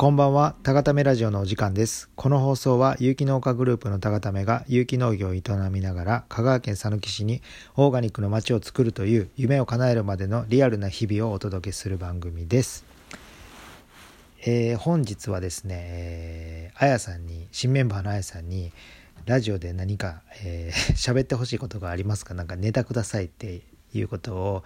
こんばんは、たがためラジオのお時間です。この放送は有機農家グループのたがためが有機農業を営みながら香川県佐木市にオーガニックの街を作るという夢を叶えるまでのリアルな日々をお届けする番組です。えー、本日はですね、えー、あやさんに、新メンバーのあやさんに、ラジオで何か喋、えー、ってほしいことがありますか？なんかネタくださいっていうことを、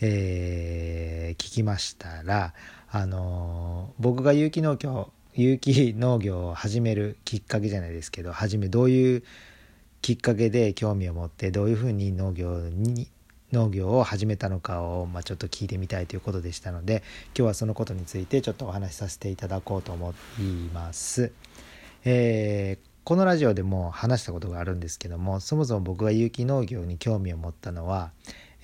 えー、聞きましたら、あの僕が有機農業有機農業を始めるきっかけじゃないですけど初めどういうきっかけで興味を持ってどういうふうに農業に農業を始めたのかを、まあ、ちょっと聞いてみたいということでしたので今日はそのことについてちょっとお話しさせていただこうと思います。えー、このラジオでも話したことがあるんですけどもそもそも僕が有機農業に興味を持ったのは、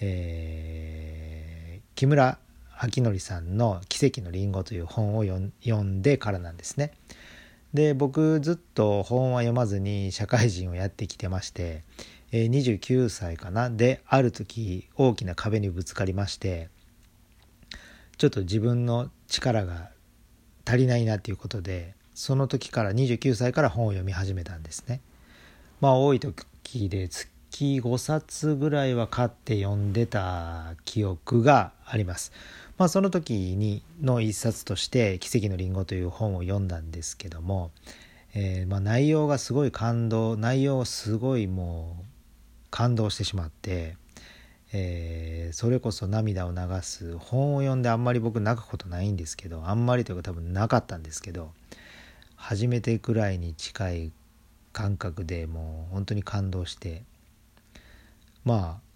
えー、木村明則さんの「奇跡のりんご」という本を読んでからなんですね。で僕ずっと本は読まずに社会人をやってきてまして29歳かなである時大きな壁にぶつかりましてちょっと自分の力が足りないなっていうことでその時から29歳から本を読み始めたんですね。まあ多い時で月5冊ぐらいは買って読んでた記憶があります。まあ、その時にの一冊として「奇跡のりんご」という本を読んだんですけども、えー、まあ内容がすごい感動内容すごいもう感動してしまって、えー、それこそ涙を流す本を読んであんまり僕泣くことないんですけどあんまりというか多分なかったんですけど初めてくらいに近い感覚でもう本当に感動してまあ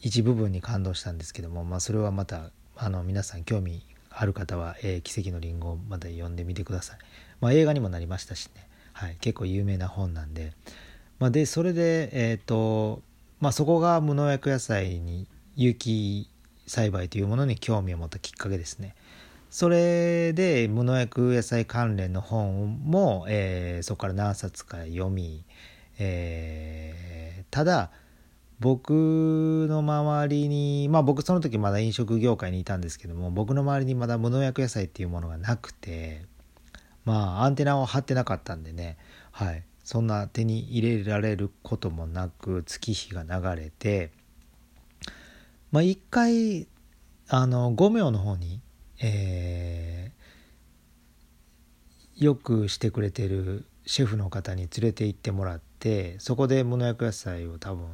一部分に感動したんですけども、まあ、それはまたあの皆さん興味ある方は、えー、奇跡のりんごまだ読んでみてください。まあ、映画にもなりましたしね、はい、結構有名な本なんで、まあ、でそれで、えーとまあ、そこが無農薬野菜に有機栽培というものに興味を持ったきっかけですね。それで無農薬野菜関連の本も、えー、そこから何冊か読み、えー、ただ僕の周りにまあ僕その時まだ飲食業界にいたんですけども僕の周りにまだ無農薬野菜っていうものがなくてまあアンテナを張ってなかったんでねはい。そんな手に入れられることもなく月日が流れてまあ一回あの五名の方にえー、よくしてくれてるシェフの方に連れて行ってもらってそこで無農薬野菜を多分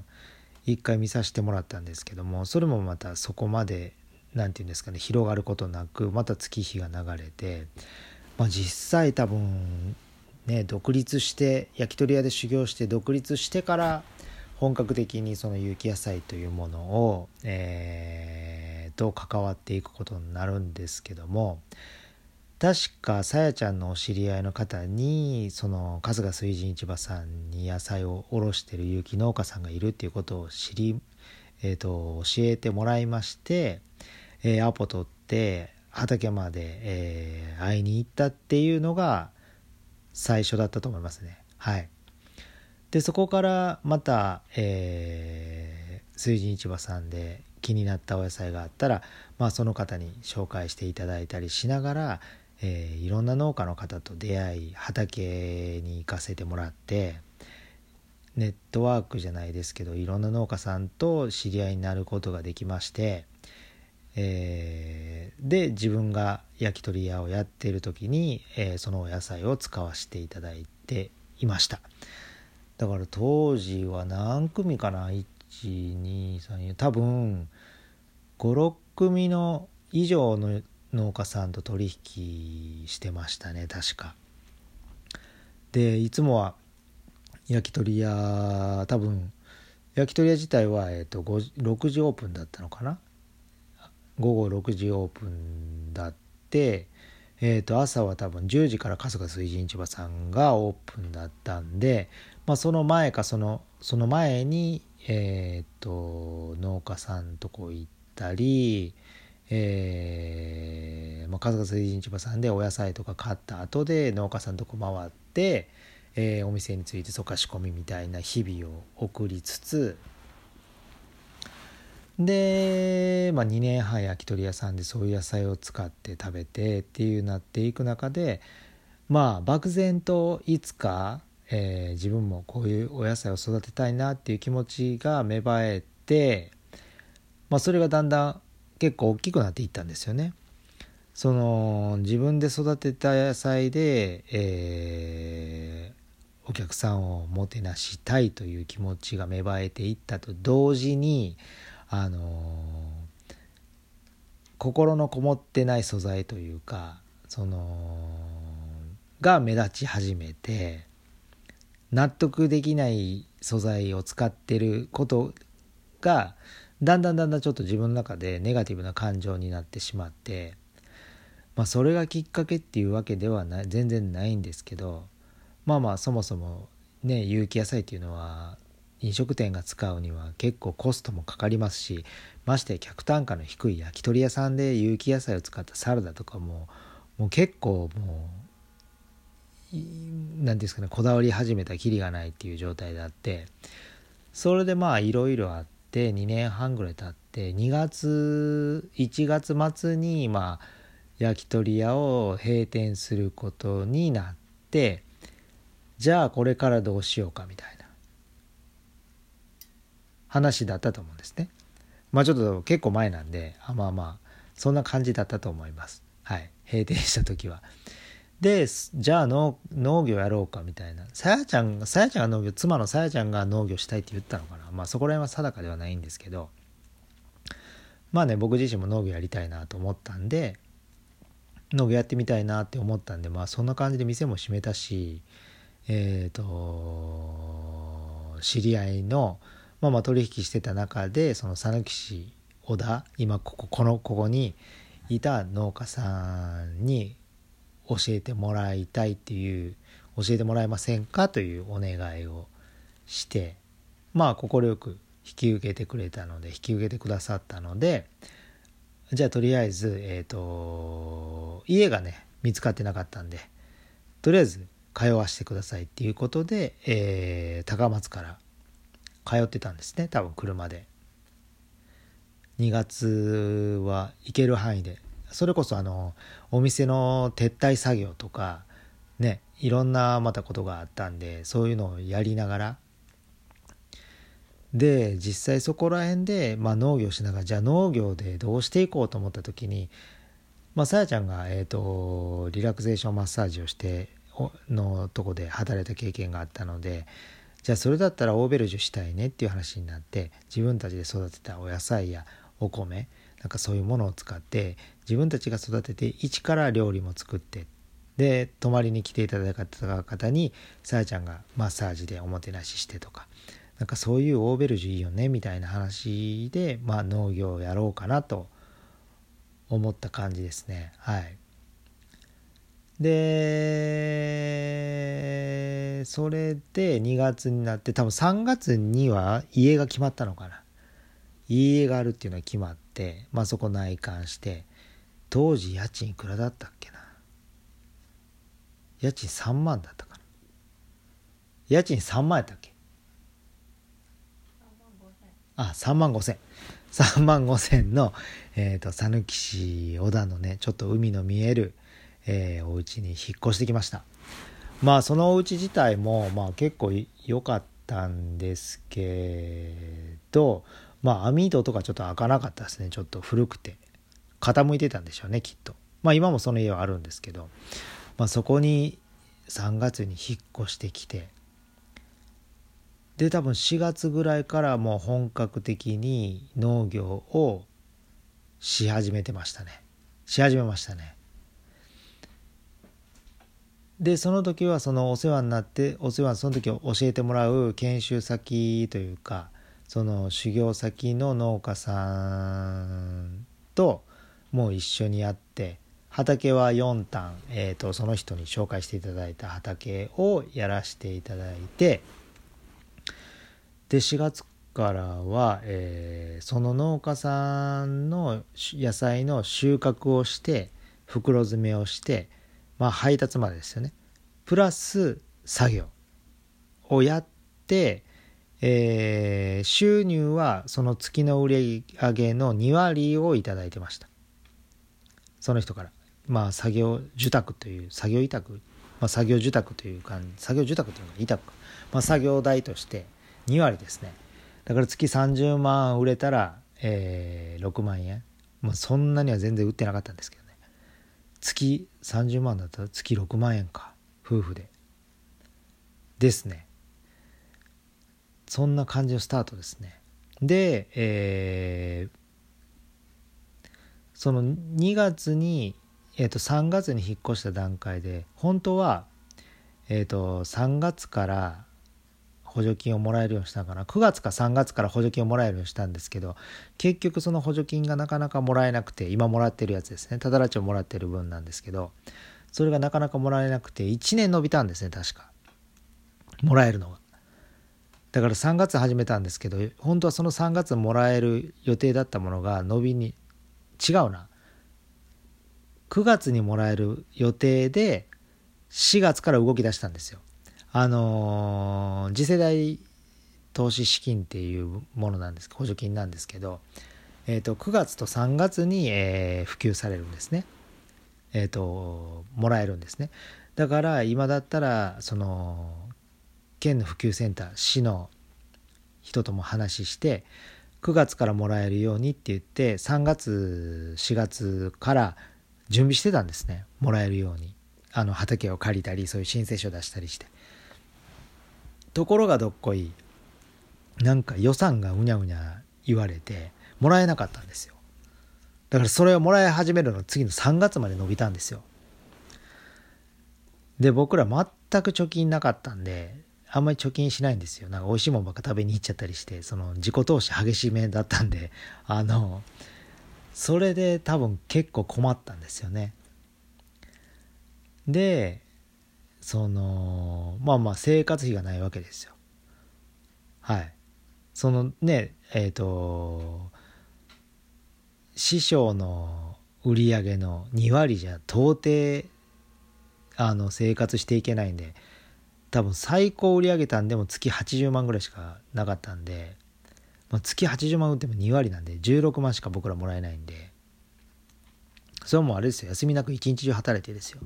一回見させてもらったんですけどもそれもまたそこまで何て言うんですかね広がることなくまた月日が流れて、まあ、実際多分ね独立して焼き鳥屋で修行して独立してから本格的にその有機野菜というものを、えー、と関わっていくことになるんですけども確かさやちゃんのお知り合いの方にその春日水神市場さんに野菜を卸してる有機農家さんがいるっていうことを知り、えーと、教えてもらいまして、えー、アポ取って畑まで、えー、会いに行ったっていうのが最初だったと思いますね。はい、でそこからまた、えー、水神市場さんで気になったお野菜があったら、まあ、その方に紹介していただいたりしながら、えー、いろんな農家の方と出会い畑に行かせてもらってネットワークじゃないですけどいろんな農家さんと知り合いになることができまして、えー、で自分が焼き鳥屋をやってる時に、えー、そのお野菜を使わせていただいていました。だから当時は何組かな？123多分56組の以上の農家さんと取引してましたね確か。でいつもは焼き鳥屋多分焼き鳥屋自体は、えーと、6時オープンだったのかな？午後6時オープンだって、えー、と朝は多分10時から春日水神市場さんがオープンだったんで、まあ、その前かそのその前に、えーと農家さんとこ行ったり、えーまあ、春日水神市場さんでお野菜とか買った後で農家さんとこ回って、えー、お店についてそか仕込みみたいな日々を送りつつで、まあ、2年半焼き鳥屋さんでそういう野菜を使って食べてっていうなっていく中でまあ漠然といつか、えー、自分もこういうお野菜を育てたいなっていう気持ちが芽生えて、まあ、それがだんだん結構大きくなっていったんですよね。その自分で育てた野菜で、えー、お客さんをもてなしたいという気持ちが芽生えていったと同時にあの心のこもってない素材というかそのが目立ち始めて納得できない素材を使ってることがだんだんだんだんちょっと自分の中でネガティブな感情になってしまってまあそれがきっかけっていうわけではない全然ないんですけどまあまあそもそもね有機野菜っていうのは飲食店が使うには結構コストもかかりますしまして客単価の低い焼き鳥屋さんで有機野菜を使ったサラダとかももう結構もう何ですかねこだわり始めたきりがないっていう状態であってそれでまあいろいろあって2年半ぐらい経って2月1月末にまあ焼き鳥屋を閉店することになってじゃあこれからどうしようかみたいな話だったと思うんですね。まあちょっと結構前なんであまあまあそんな感じだったと思います。はい閉店した時は。でじゃあ農業やろうかみたいな。さやちゃんさやちゃんが農業妻のさやちゃんが農業したいって言ったのかな。まあそこら辺は定かではないんですけど。まあね僕自身も農業やりたいなと思ったんで農業やってみたいなって思ったんでまあそんな感じで店も閉めたしえっ、ー、と知り合いのまあまあ取引してた中でその讃岐市小田今こここのここにいた農家さんに教えてもらいたいっていう教えてもらえませんかというお願いをしてまあ快く引き受けてくれたので引き受けてくださったのでじゃあとりあえずえっ、と家がね見つかってなかったんでとりあえず通わせてくださいっていうことで、えー、高松から通ってたんですね多分車で。2月は行ける範囲でそれこそあのお店の撤退作業とかねいろんなまたことがあったんでそういうのをやりながら。で実際そこら辺で、まあ、農業しながらじゃあ農業でどうしていこうと思った時にまあさやちゃんが、えーと、リラクゼーションマッサージをしてのとこで働いた経験があったのでじゃあそれだったらオーベルジュしたいねっていう話になって自分たちで育てたお野菜やお米なんかそういうものを使って自分たちが育てて一から料理も作ってで泊まりに来ていただいた方にさやちゃんがマッサージでおもてなししてとかなんかそういうオーベルジュいいよねみたいな話で、まあ、農業をやろうかなと思った感じですね。はい。でそれで2月になって多分3月には家が決まったのかな。家があるっていうのは決まって、まあ、そこ内観して当時家賃いくらだったっけな。家賃3万だったかな。家賃3万やったっけ。あ3万5千。3万5千のえっ、ー、と讃岐市小田のねちょっと海の見える、えー、お家に引っ越してきました。まあそのお家自体もまあ結構良かったんですけどまあ網戸とかちょっと開かなかったですね。ちょっと古くて。傾いてたんでしょうねきっと。まあ今もその家はあるんですけど、まあ、そこに3月に引っ越してきて。で多分4月ぐらいからもう本格的に農業をし始めてましたね。し始めましたね。でその時はそのお世話になってお世話その時教えてもらう研修先というかその修行先の農家さんともう一緒にやって畑は4単、えーと、その人に紹介していただいた畑をやらせていただいてで4月からは、えー、その農家さんの野菜の収穫をして袋詰めをしてまあ配達までですよね。プラス作業をやってえー、収入はその月の売り上げの2割をいただいてました。その人から。まあ作業受託という作業委託、まあ、作業受託というか作業受託というか委託まあ、作業代として2割ですね。だから月30万売れたら、えー、6万円。まあそんなには全然売ってなかったんですけどね。月30万だったら月6万円か。夫婦で。ですね。そんな感じのスタートですね。で、えー、その2月に、えー、と3月に引っ越した段階で本当は、えー、と3月から補助金をもらえるようにしたかな。9月か3月から補助金をもらえるようにしたんですけど結局その補助金がなかなかもらえなくて今もらってるやつですね。ただらちをもらってる分なんですけどそれがなかなかもらえなくて1年延びたんですね確か。もらえるのが。だから3月始めたんですけど本当はその3月もらえる予定だったものが伸びに違うな9月にもらえる予定で4月から動き出したんですよあの次世代投資資金っていうものなんです補助金なんですけど、えー、と9月と3月に、えー、普及されるんですね。えっ、ー、ともらえるんですね。だから今だったらその県の普及センター市の人とも話して9月からもらえるようにって言って3月4月から準備してたんですね。もらえるように。あの畑を借りたりそういう申請書を出したりして。ところがどっこいなんか予算がうにゃうにゃ言われてもらえなかったんですよ。だからそれをもらい始めるの次の3月まで伸びたんですよ。で僕ら全く貯金なかったんであんまり貯金しないんですよ。なんか美味しいもんばっか食べに行っちゃったりしてその自己投資激しめだったんであのそれで多分結構困ったんですよね。でそのまあまあ生活費がないわけですよ。はい。そのねえっ、ー、と師匠の売り上げの2割じゃ到底あの生活していけないんで多分最高売り上げたんでも月80万ぐらいしかなかったんで、まあ、月80万売っても2割なんで16万しか僕らもらえないんでそれはもうあれですよ。休みなく一日中働いてですよ。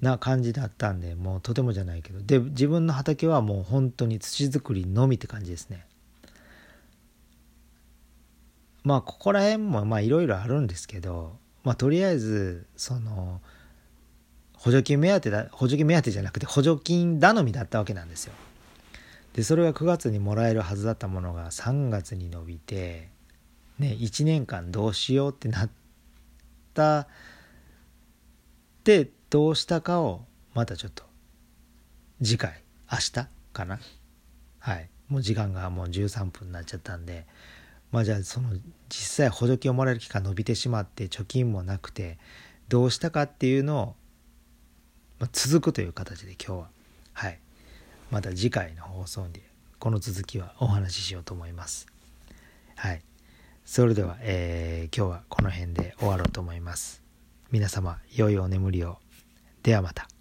な感じだったんでもうとてもじゃないけど。で自分の畑はもう本当に土作りのみって感じですね。まあここら辺もまあいろいろあるんですけどまあとりあえずその補助金目当てだ補助金目当てじゃなくて補助金頼みだったわけなんですよ。でそれが9月にもらえるはずだったものが3月に伸びてね1年間どうしようってなったってどうしたかをまたちょっと次回明日かな？はい。もう時間がもう13分になっちゃったんでまあじゃあその実際補助金をもらえる期間伸びてしまって貯金もなくてどうしたかっていうのを、まあ、続くという形で今日は。はい。また次回の放送でこの続きはお話ししようと思います。はい。それでは、えー、今日はこの辺で終わろうと思います。皆様良いお眠りを。ではまた。